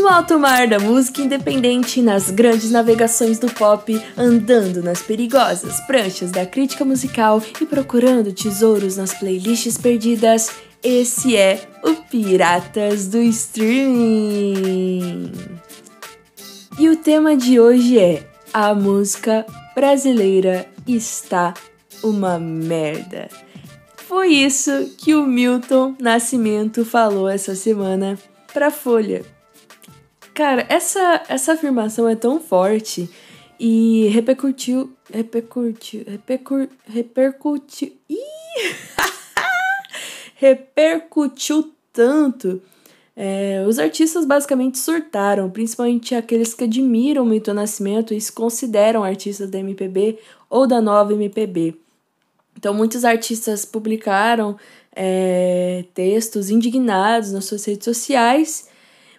No alto mar da música independente, nas grandes navegações do pop, andando nas perigosas pranchas da crítica musical e procurando tesouros nas playlists perdidas, esse é o Piratas do Streaming. E o tema de hoje é: A música brasileira está uma merda. Foi isso que o Milton Nascimento falou essa semana pra Folha. Cara, essa, essa afirmação é tão forte e repercutiu. Repercutiu. Repercu, repercutiu. Ih! repercutiu tanto. É, os artistas basicamente surtaram, principalmente aqueles que admiram o Milton Nascimento e se consideram artistas da MPB ou da nova MPB. Então, muitos artistas publicaram é, textos indignados nas suas redes sociais,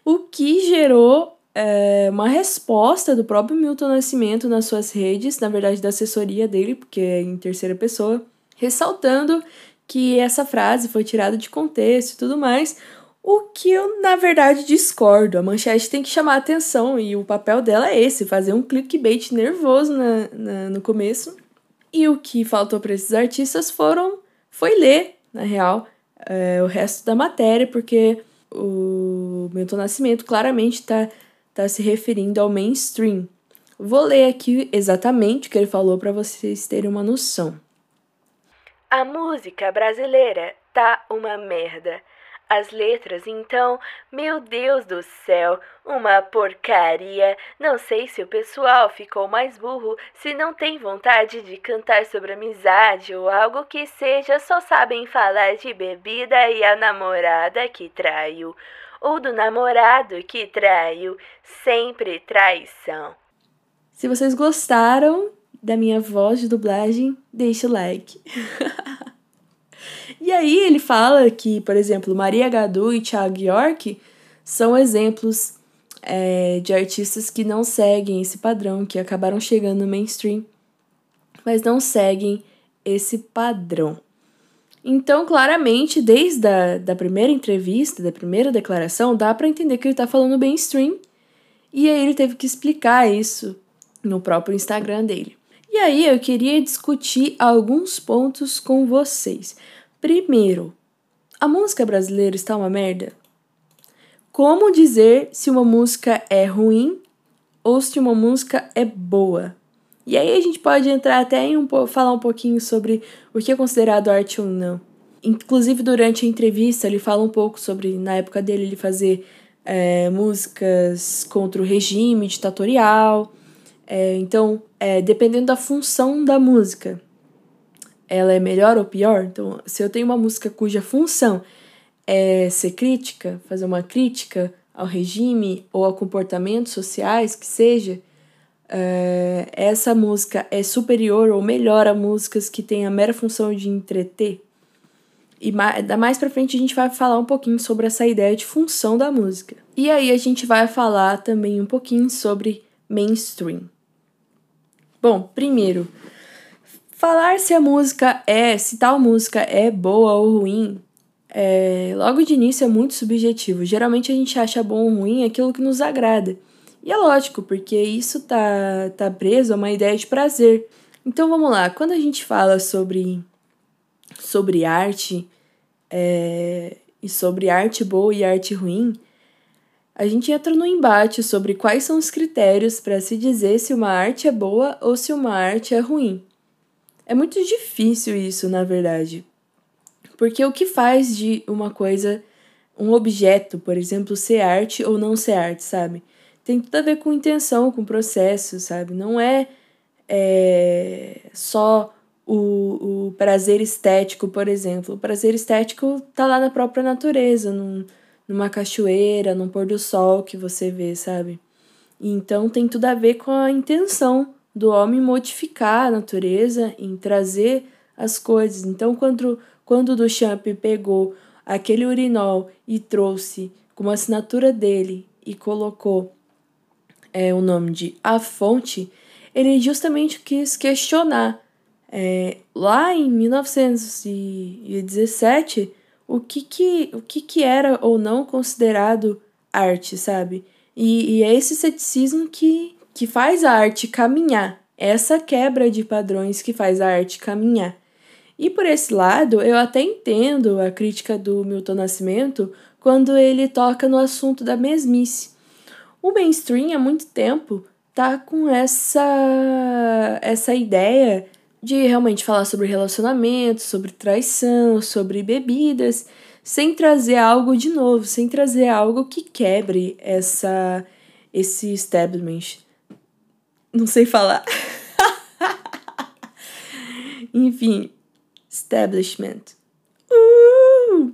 o que gerou é, uma resposta do próprio Milton Nascimento nas suas redes, na verdade da assessoria dele, porque é em terceira pessoa, ressaltando que essa frase foi tirada de contexto e tudo mais, o que eu, na verdade, discordo. A manchete tem que chamar atenção e o papel dela é esse: fazer um clickbait nervoso na, na no começo. E o que faltou para esses artistas foram foi ler, na real, é, o resto da matéria, porque o Milton Nascimento claramente está tá se referindo ao mainstream. Vou ler aqui exatamente o que ele falou para vocês terem uma noção. A música brasileira tá uma merda. As letras, então, meu Deus do céu, uma porcaria. Não sei se o pessoal ficou mais burro, se não tem vontade de cantar sobre amizade ou algo que seja, só sabem falar de bebida e a namorada que traiu. Ou do namorado que traiu. Sempre traição. Se vocês gostaram da minha voz de dublagem, deixa o like. E aí ele fala que, por exemplo, Maria Gadu e Thiago York são exemplos é, de artistas que não seguem esse padrão, que acabaram chegando no mainstream, mas não seguem esse padrão. Então, claramente, desde a da primeira entrevista, da primeira declaração, dá para entender que ele está falando mainstream. E aí ele teve que explicar isso no próprio Instagram dele. E aí eu queria discutir alguns pontos com vocês. Primeiro, a música brasileira está uma merda? Como dizer se uma música é ruim ou se uma música é boa? E aí a gente pode entrar até em um falar um pouquinho sobre o que é considerado arte ou não. Inclusive durante a entrevista ele fala um pouco sobre na época dele ele fazer é, músicas contra o regime ditatorial. É, então, é, dependendo da função da música, ela é melhor ou pior? Então, se eu tenho uma música cuja função é ser crítica, fazer uma crítica ao regime ou a comportamentos sociais, que seja, uh, essa música é superior ou melhor a músicas que têm a mera função de entreter. E mais, mais pra frente a gente vai falar um pouquinho sobre essa ideia de função da música. E aí a gente vai falar também um pouquinho sobre mainstream. Bom, primeiro, Falar se a música é, se tal música é boa ou ruim, é, logo de início é muito subjetivo. Geralmente a gente acha bom ou ruim aquilo que nos agrada. E é lógico, porque isso tá, tá preso a uma ideia de prazer. Então vamos lá, quando a gente fala sobre, sobre arte é, e sobre arte boa e arte ruim, a gente entra no embate sobre quais são os critérios para se dizer se uma arte é boa ou se uma arte é ruim. É muito difícil isso, na verdade. Porque o que faz de uma coisa, um objeto, por exemplo, ser arte ou não ser arte, sabe? Tem tudo a ver com intenção, com processo, sabe? Não é, é só o, o prazer estético, por exemplo. O prazer estético tá lá na própria natureza, num, numa cachoeira, num pôr do sol que você vê, sabe? Então tem tudo a ver com a intenção do homem modificar a natureza, em trazer as coisas. Então, quando, quando Duchamp pegou aquele urinol e trouxe como assinatura dele e colocou é, o nome de A Fonte, ele justamente quis questionar é, lá em 1917 o que que, o que que era ou não considerado arte, sabe? E, e é esse ceticismo que, que faz a arte caminhar, essa quebra de padrões que faz a arte caminhar. E por esse lado, eu até entendo a crítica do Milton Nascimento quando ele toca no assunto da mesmice. O mainstream há muito tempo tá com essa essa ideia de realmente falar sobre relacionamento, sobre traição, sobre bebidas, sem trazer algo de novo, sem trazer algo que quebre essa esse establishment. Não sei falar. Enfim, establishment. Uh!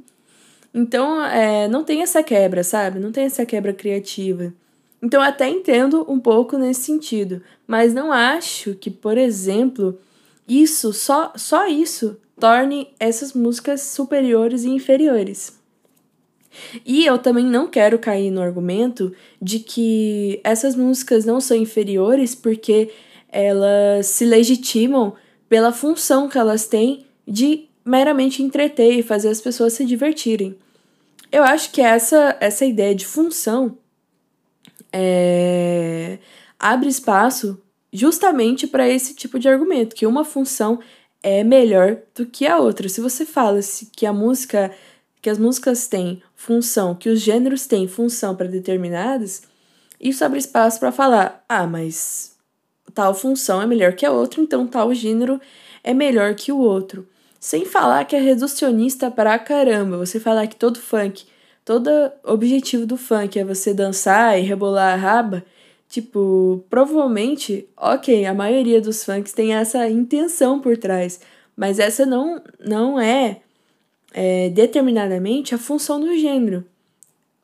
Então, é, não tem essa quebra, sabe? Não tem essa quebra criativa. Então, até entendo um pouco nesse sentido, mas não acho que, por exemplo, isso, só, só isso, torne essas músicas superiores e inferiores. E eu também não quero cair no argumento de que essas músicas não são inferiores porque elas se legitimam pela função que elas têm de meramente entreter e fazer as pessoas se divertirem. Eu acho que essa, essa ideia de função é, abre espaço justamente para esse tipo de argumento, que uma função é melhor do que a outra. Se você fala que a música, que as músicas têm função, que os gêneros têm função para determinadas, isso abre espaço para falar: "Ah, mas tal função é melhor que a outra, então tal gênero é melhor que o outro". Sem falar que é reducionista pra caramba. Você falar que todo funk, todo objetivo do funk é você dançar e rebolar a raba, tipo, provavelmente, ok, a maioria dos funks tem essa intenção por trás, mas essa não, não é, é determinadamente a função do gênero.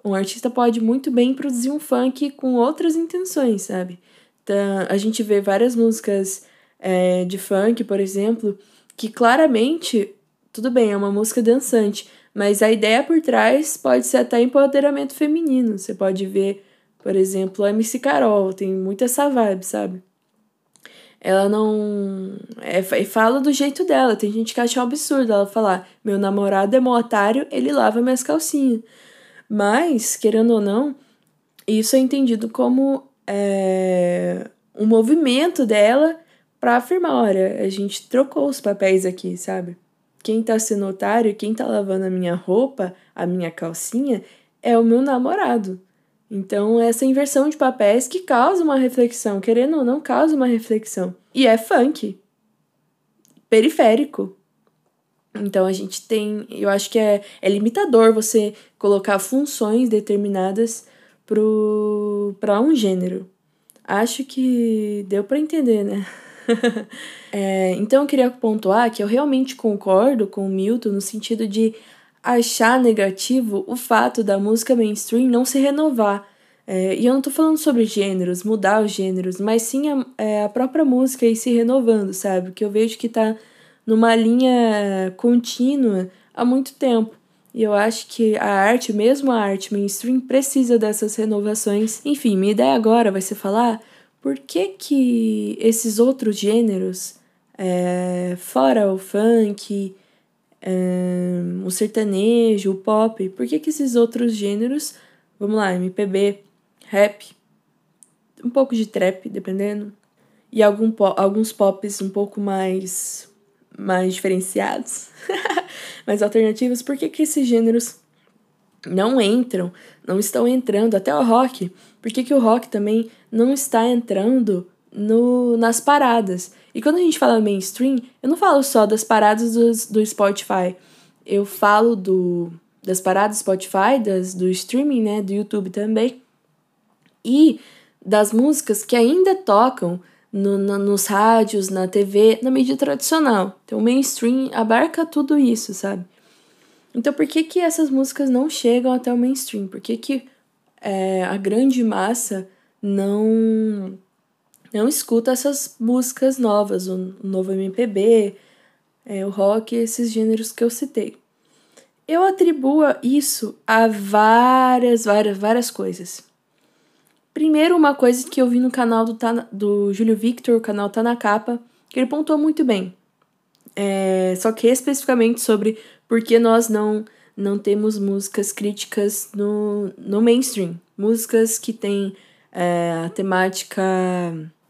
Um artista pode muito bem produzir um funk com outras intenções, sabe? Então, a gente vê várias músicas é, de funk, por exemplo, que claramente, tudo bem, é uma música dançante, mas a ideia por trás pode ser até empoderamento feminino. Você pode ver, por exemplo, a MC Carol, tem muito essa vibe, sabe? Ela não. É, fala do jeito dela. Tem gente que acha um absurdo ela falar: meu namorado é mó otário, ele lava minhas calcinhas. Mas, querendo ou não, isso é entendido como é, um movimento dela para afirmar, olha, a gente trocou os papéis aqui, sabe? Quem tá sendo otário, quem tá lavando a minha roupa, a minha calcinha, é o meu namorado. Então, essa inversão de papéis que causa uma reflexão, querendo ou não, causa uma reflexão. E é funk. Periférico. Então, a gente tem. Eu acho que é, é limitador você colocar funções determinadas para um gênero. Acho que deu para entender, né? é, então eu queria pontuar que eu realmente concordo com o Milton no sentido de achar negativo o fato da música mainstream não se renovar. É, e eu não tô falando sobre gêneros, mudar os gêneros, mas sim a, é, a própria música ir se renovando, sabe? Que eu vejo que tá numa linha contínua há muito tempo. E eu acho que a arte, mesmo a arte mainstream, precisa dessas renovações. Enfim, minha ideia agora vai ser falar por que, que esses outros gêneros, é, fora o funk, o sertanejo, o pop, por que, que esses outros gêneros, vamos lá, MPB, rap, um pouco de trap, dependendo, e algum po alguns pops um pouco mais, mais diferenciados, mais alternativos, por que, que esses gêneros não entram, não estão entrando, até o rock. Por que, que o rock também não está entrando no, nas paradas? E quando a gente fala mainstream, eu não falo só das paradas do, do Spotify. Eu falo do, das paradas do Spotify, das, do streaming, né? Do YouTube também. E das músicas que ainda tocam no, no, nos rádios, na TV, na mídia tradicional. Então, o mainstream abarca tudo isso, sabe? Então, por que, que essas músicas não chegam até o mainstream? Por que, que é, a grande massa não não escuta essas músicas novas, o, novo MPB, é, o rock, esses gêneros que eu citei? Eu atribuo isso a várias, várias, várias coisas. Primeiro, uma coisa que eu vi no canal do, do Júlio Victor, o canal Tá na Capa, que ele pontuou muito bem. É, só que especificamente sobre porque nós não não temos músicas críticas no, no mainstream. Músicas que têm é, a temática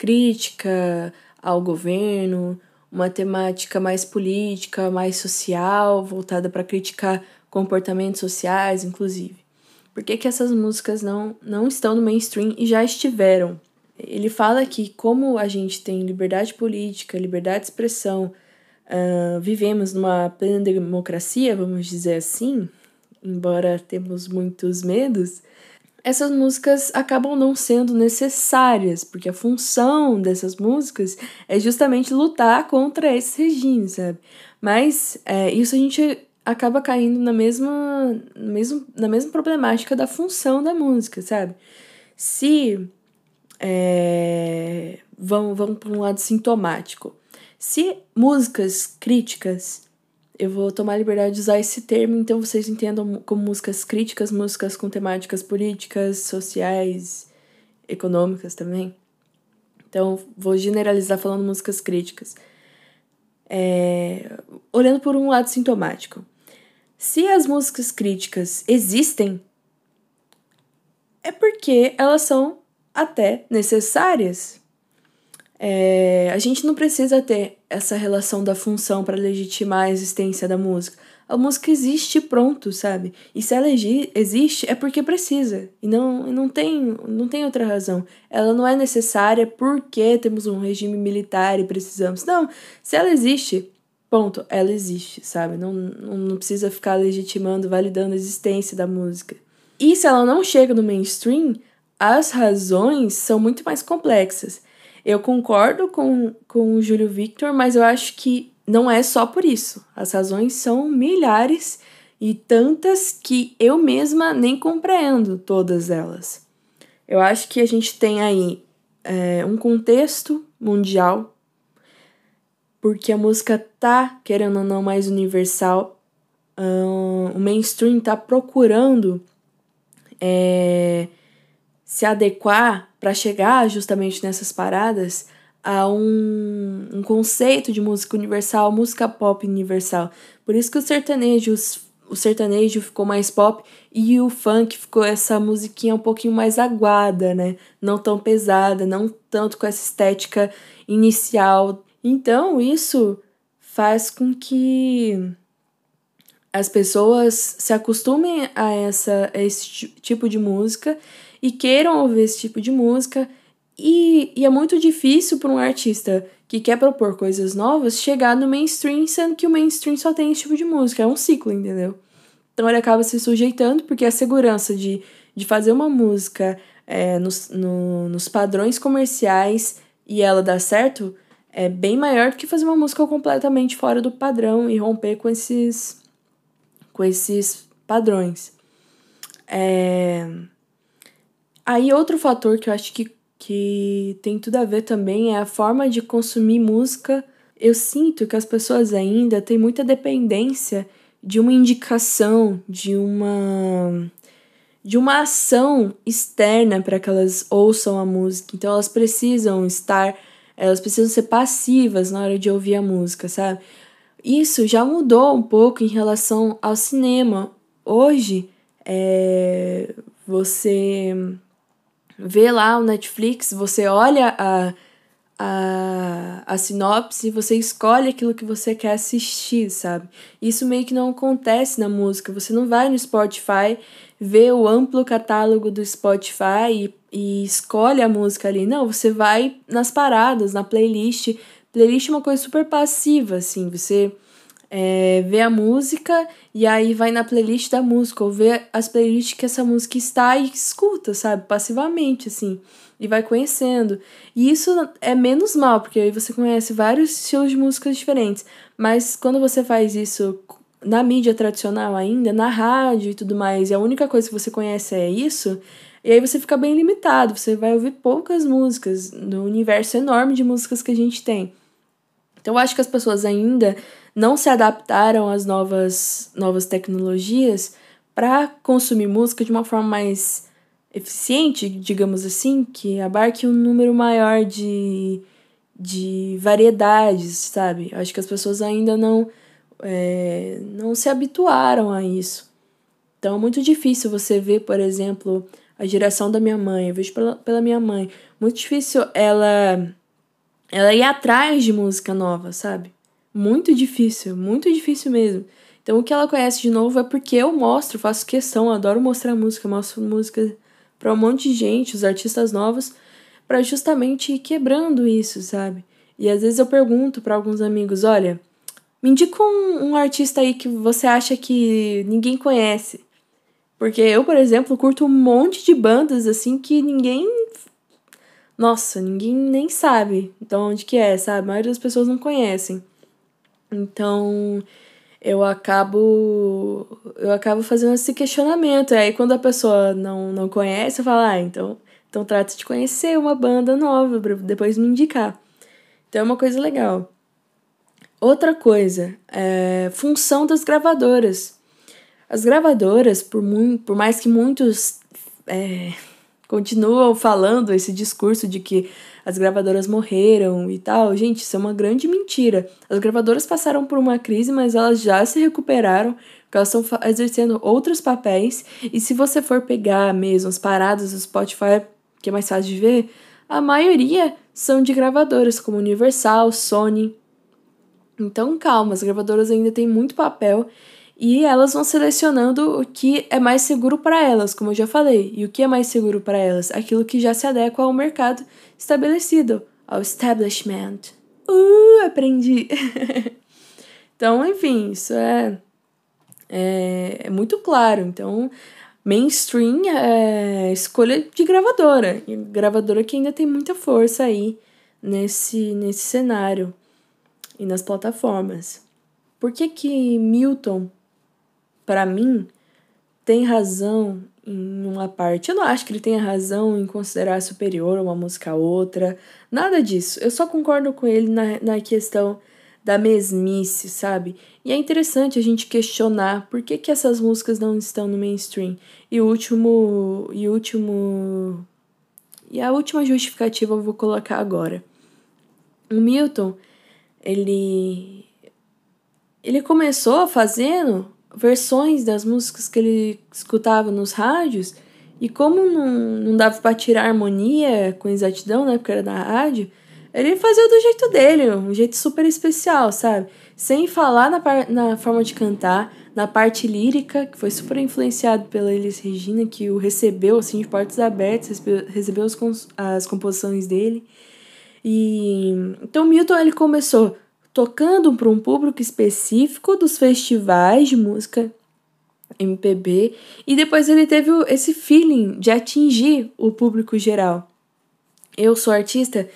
crítica ao governo, uma temática mais política, mais social, voltada para criticar comportamentos sociais, inclusive. Por que, que essas músicas não, não estão no mainstream e já estiveram? Ele fala que, como a gente tem liberdade política, liberdade de expressão, uh, vivemos numa plena democracia, vamos dizer assim, embora temos muitos medos, essas músicas acabam não sendo necessárias, porque a função dessas músicas é justamente lutar contra esses regimes, sabe? Mas é, isso a gente acaba caindo na mesma, mesmo, na mesma problemática da função da música, sabe? Se. É, vamos vamos para um lado sintomático. Se músicas críticas eu vou tomar a liberdade de usar esse termo, então vocês entendam como músicas críticas, músicas com temáticas políticas, sociais, econômicas também. Então, vou generalizar falando músicas críticas. É, olhando por um lado sintomático. Se as músicas críticas existem, é porque elas são até necessárias. É, a gente não precisa ter essa relação da função para legitimar a existência da música. A música existe pronto, sabe? E se ela existe é porque precisa. E não, não, tem, não tem outra razão. Ela não é necessária porque temos um regime militar e precisamos. Não, se ela existe, ponto, ela existe, sabe? Não, não, não precisa ficar legitimando, validando a existência da música. E se ela não chega no mainstream, as razões são muito mais complexas. Eu concordo com, com o Júlio Victor, mas eu acho que não é só por isso. As razões são milhares e tantas que eu mesma nem compreendo todas elas. Eu acho que a gente tem aí é, um contexto mundial, porque a música tá, querendo ou não, mais universal. o mainstream tá procurando é, se adequar para chegar justamente nessas paradas a um, um conceito de música universal, música pop universal. Por isso que o sertanejo, o sertanejo ficou mais pop e o funk ficou essa musiquinha um pouquinho mais aguada, né? Não tão pesada, não tanto com essa estética inicial. Então, isso faz com que as pessoas se acostumem a, essa, a esse tipo de música e queiram ouvir esse tipo de música. E, e é muito difícil para um artista que quer propor coisas novas chegar no mainstream, sendo que o mainstream só tem esse tipo de música. É um ciclo, entendeu? Então ele acaba se sujeitando, porque a segurança de, de fazer uma música é, nos, no, nos padrões comerciais e ela dar certo é bem maior do que fazer uma música completamente fora do padrão e romper com esses, com esses padrões. É... Aí outro fator que eu acho que, que tem tudo a ver também é a forma de consumir música. Eu sinto que as pessoas ainda têm muita dependência de uma indicação, de uma de uma ação externa para que elas ouçam a música. Então elas precisam estar, elas precisam ser passivas na hora de ouvir a música, sabe? Isso já mudou um pouco em relação ao cinema. Hoje, é, você vê lá o Netflix, você olha a, a, a sinopse, você escolhe aquilo que você quer assistir, sabe? Isso meio que não acontece na música. Você não vai no Spotify, vê o amplo catálogo do Spotify e, e escolhe a música ali. Não, você vai nas paradas, na playlist. Playlist é uma coisa super passiva, assim. Você é, vê a música e aí vai na playlist da música, ou vê as playlists que essa música está e escuta, sabe? Passivamente, assim. E vai conhecendo. E isso é menos mal, porque aí você conhece vários estilos de músicas diferentes. Mas quando você faz isso na mídia tradicional ainda, na rádio e tudo mais, e a única coisa que você conhece é isso, e aí você fica bem limitado, você vai ouvir poucas músicas no universo enorme de músicas que a gente tem. Então eu acho que as pessoas ainda não se adaptaram às novas, novas tecnologias para consumir música de uma forma mais eficiente, digamos assim, que abarque um número maior de, de variedades, sabe? Acho que as pessoas ainda não, é, não se habituaram a isso. Então é muito difícil você ver, por exemplo, a geração da minha mãe, eu vejo pela, pela minha mãe, muito difícil ela ela ir atrás de música nova, sabe? Muito difícil, muito difícil mesmo. Então o que ela conhece de novo é porque eu mostro, faço questão, adoro mostrar música, mostro música para um monte de gente, os artistas novos, para justamente ir quebrando isso, sabe? E às vezes eu pergunto para alguns amigos, olha, me indica um, um artista aí que você acha que ninguém conhece. Porque eu, por exemplo, curto um monte de bandas assim que ninguém. Nossa, ninguém nem sabe de onde que é, sabe? A maioria das pessoas não conhecem. Então, eu acabo eu acabo fazendo esse questionamento. Aí quando a pessoa não, não conhece, eu falo, ah, então, então trata de conhecer uma banda nova para depois me indicar. Então é uma coisa legal. Outra coisa, é função das gravadoras. As gravadoras, por, por mais que muitos é, continuam falando esse discurso de que as gravadoras morreram e tal, gente, isso é uma grande mentira. As gravadoras passaram por uma crise, mas elas já se recuperaram, porque elas estão exercendo outros papéis. E se você for pegar mesmo as paradas do Spotify, que é mais fácil de ver, a maioria são de gravadoras como Universal, Sony. Então calma, as gravadoras ainda têm muito papel e elas vão selecionando o que é mais seguro para elas, como eu já falei. E o que é mais seguro para elas? Aquilo que já se adequa ao mercado estabelecido, ao establishment. Uh, aprendi! então, enfim, isso é, é, é muito claro. Então, mainstream é escolha de gravadora. E gravadora que ainda tem muita força aí nesse, nesse cenário e nas plataformas. Por que que Milton para mim, tem razão em uma parte. Eu não acho que ele tenha razão em considerar superior uma música a outra, nada disso. Eu só concordo com ele na, na questão da mesmice, sabe? E é interessante a gente questionar por que, que essas músicas não estão no mainstream. E o último. E o último. E a última justificativa eu vou colocar agora. O Milton, ele. Ele começou fazendo versões das músicas que ele escutava nos rádios, e como não, não dava para tirar harmonia com exatidão, né, porque era da rádio, ele fazia do jeito dele, um jeito super especial, sabe? Sem falar na, na forma de cantar, na parte lírica, que foi super influenciado pela Elis Regina, que o recebeu assim de portas abertas, recebeu as, as composições dele. E então Milton ele começou tocando para um público específico dos festivais de música MPB e depois ele teve esse feeling de atingir o público geral. Eu sou artista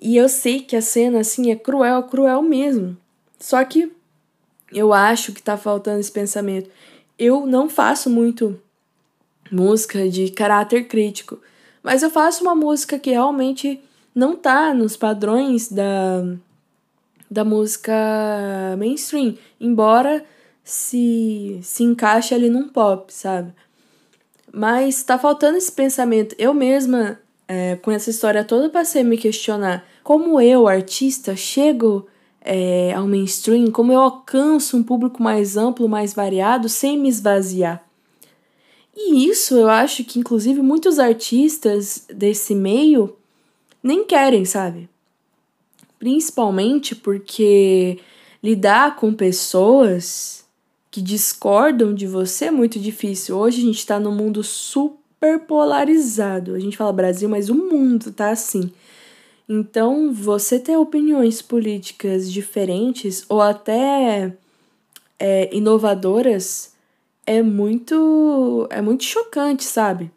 e eu sei que a cena assim é cruel, cruel mesmo. Só que eu acho que tá faltando esse pensamento. Eu não faço muito música de caráter crítico, mas eu faço uma música que realmente não tá nos padrões da da música mainstream, embora se, se encaixe ali num pop, sabe? Mas tá faltando esse pensamento. Eu mesma, é, com essa história toda, passei a me questionar como eu, artista, chego é, ao mainstream, como eu alcanço um público mais amplo, mais variado, sem me esvaziar. E isso eu acho que, inclusive, muitos artistas desse meio nem querem, sabe? Principalmente porque lidar com pessoas que discordam de você é muito difícil. Hoje a gente está num mundo super polarizado. A gente fala Brasil, mas o mundo tá assim. Então, você ter opiniões políticas diferentes ou até é, inovadoras é muito é muito chocante, sabe?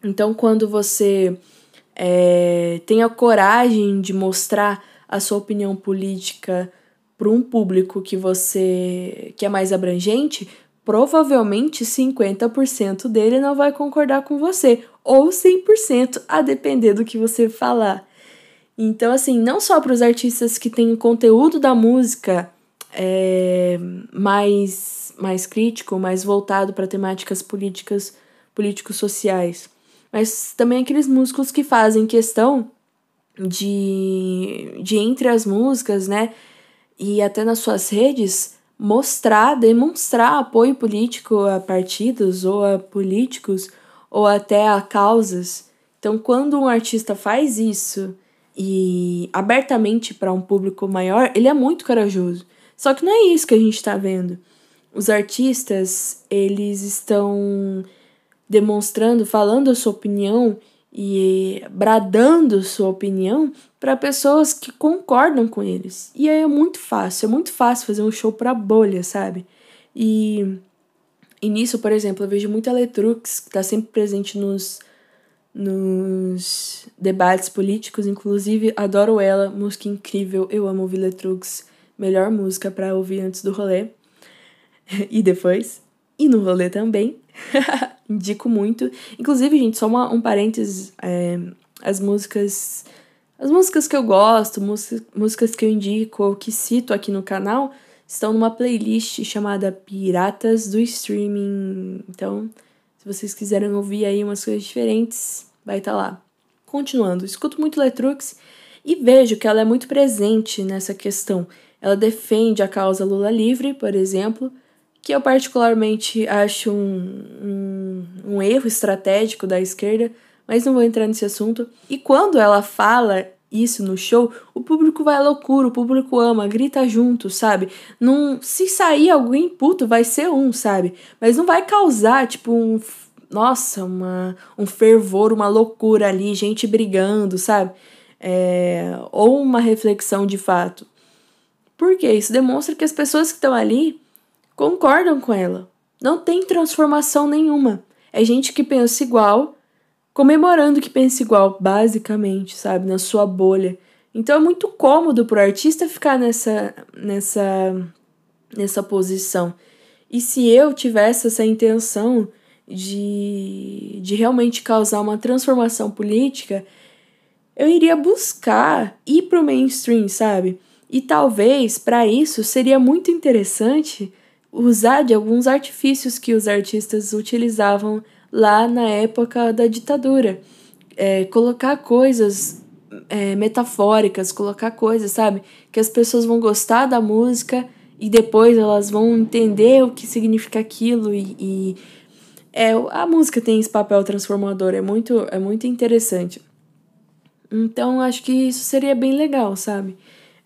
Então, quando você é, tenha coragem de mostrar a sua opinião política para um público que você que é mais abrangente, provavelmente 50% dele não vai concordar com você, ou 100%, a depender do que você falar. Então, assim, não só para os artistas que têm conteúdo da música é, mais, mais crítico, mais voltado para temáticas políticas, políticos sociais, mas também aqueles músicos que fazem questão de, de entre as músicas, né, e até nas suas redes, mostrar, demonstrar apoio político a partidos ou a políticos ou até a causas. Então, quando um artista faz isso e abertamente para um público maior, ele é muito corajoso. Só que não é isso que a gente está vendo. Os artistas, eles estão demonstrando, falando a sua opinião e bradando sua opinião para pessoas que concordam com eles. E aí é muito fácil, é muito fácil fazer um show para bolha, sabe? E, e nisso, por exemplo, eu vejo muita Letrux que está sempre presente nos, nos debates políticos, inclusive adoro ela, música incrível, eu amo ouvir Letrux, melhor música para ouvir antes do rolê e depois, e no rolê também. Indico muito. Inclusive, gente, só uma, um parênteses: é, as músicas. As músicas que eu gosto, músicas, músicas que eu indico ou que cito aqui no canal, estão numa playlist chamada Piratas do Streaming. Então, se vocês quiserem ouvir aí umas coisas diferentes, vai estar tá lá. Continuando, escuto muito Letrux e vejo que ela é muito presente nessa questão. Ela defende a causa Lula livre, por exemplo, que eu particularmente acho um, um, um erro estratégico da esquerda, mas não vou entrar nesse assunto. E quando ela fala isso no show, o público vai à loucura, o público ama, grita junto, sabe? Não, se sair alguém puto, vai ser um, sabe? Mas não vai causar, tipo, um. Nossa, uma, um fervor, uma loucura ali, gente brigando, sabe? É, ou uma reflexão de fato. Porque isso demonstra que as pessoas que estão ali concordam com ela. Não tem transformação nenhuma. É gente que pensa igual, comemorando que pensa igual, basicamente, sabe, na sua bolha. Então é muito cômodo pro artista ficar nessa nessa nessa posição. E se eu tivesse essa intenção de, de realmente causar uma transformação política, eu iria buscar ir pro mainstream, sabe? E talvez para isso seria muito interessante usar de alguns artifícios que os artistas utilizavam lá na época da ditadura. É, colocar coisas é, metafóricas, colocar coisas, sabe? Que as pessoas vão gostar da música e depois elas vão entender o que significa aquilo e, e é, a música tem esse papel transformador, é muito, é muito interessante. Então acho que isso seria bem legal, sabe?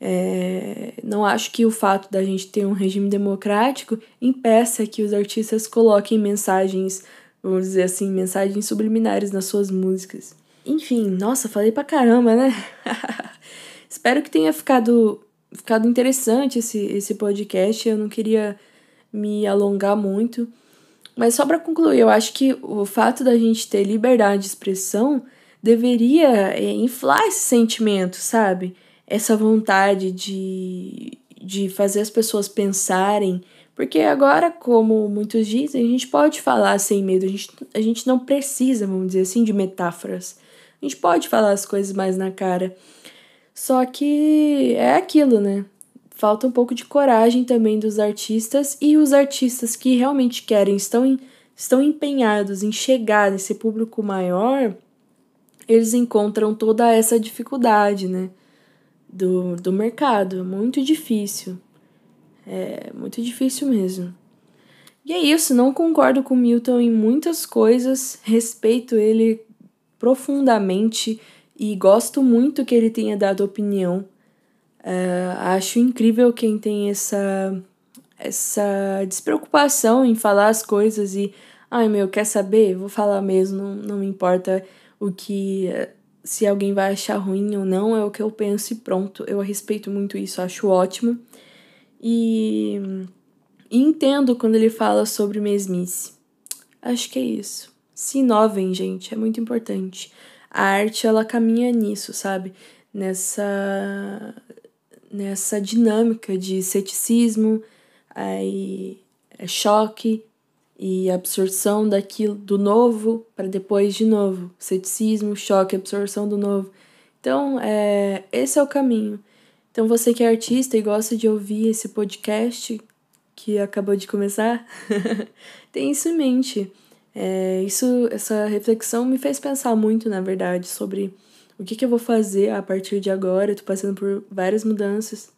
É, não acho que o fato da gente ter um regime democrático impeça que os artistas coloquem mensagens, vamos dizer assim, mensagens subliminares nas suas músicas. Enfim, nossa, falei pra caramba, né? Espero que tenha ficado, ficado interessante esse, esse podcast. Eu não queria me alongar muito. Mas só para concluir, eu acho que o fato da gente ter liberdade de expressão deveria é, inflar esse sentimento, sabe? Essa vontade de, de fazer as pessoas pensarem. Porque agora, como muitos dizem, a gente pode falar sem medo, a gente, a gente não precisa, vamos dizer assim, de metáforas. A gente pode falar as coisas mais na cara. Só que é aquilo, né? Falta um pouco de coragem também dos artistas e os artistas que realmente querem, estão, em, estão empenhados em chegar nesse público maior, eles encontram toda essa dificuldade, né? Do, do mercado. Muito difícil. É muito difícil mesmo. E é isso, não concordo com Milton em muitas coisas, respeito ele profundamente e gosto muito que ele tenha dado opinião. É, acho incrível quem tem essa, essa despreocupação em falar as coisas e, ai meu, quer saber? Vou falar mesmo, não, não me importa o que se alguém vai achar ruim ou não, é o que eu penso e pronto. Eu respeito muito isso, acho ótimo. E, e entendo quando ele fala sobre mesmice. Acho que é isso. Se inovem, gente, é muito importante. A arte, ela caminha nisso, sabe? Nessa, nessa dinâmica de ceticismo, aí é choque, e absorção daquilo do novo para depois de novo, ceticismo, choque, absorção do novo. Então, é, esse é o caminho. Então, você que é artista e gosta de ouvir esse podcast que acabou de começar, tem isso em mente. É, isso, essa reflexão me fez pensar muito, na verdade, sobre o que, que eu vou fazer a partir de agora. Eu passando por várias mudanças.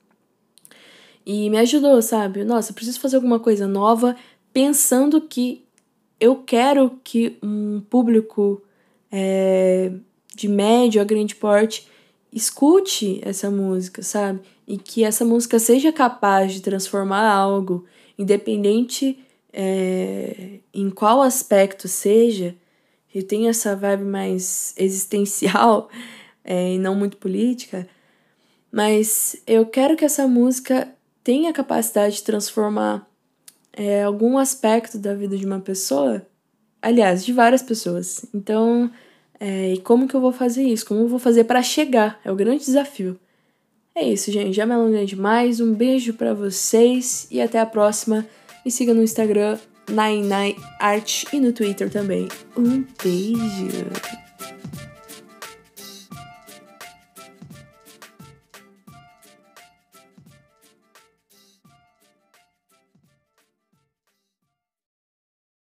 E me ajudou, sabe? Nossa, preciso fazer alguma coisa nova, pensando que eu quero que um público é, de médio a grande porte escute essa música, sabe? E que essa música seja capaz de transformar algo, independente é, em qual aspecto seja. Eu tenho essa vibe mais existencial é, e não muito política, mas eu quero que essa música tenha a capacidade de transformar é, algum aspecto da vida de uma pessoa, aliás, de várias pessoas. Então, é, e como que eu vou fazer isso? Como eu vou fazer para chegar? É o grande desafio. É isso, gente. Já me alonguei demais. Um beijo para vocês e até a próxima. Me siga no Instagram, Nine Art e no Twitter também. Um beijo!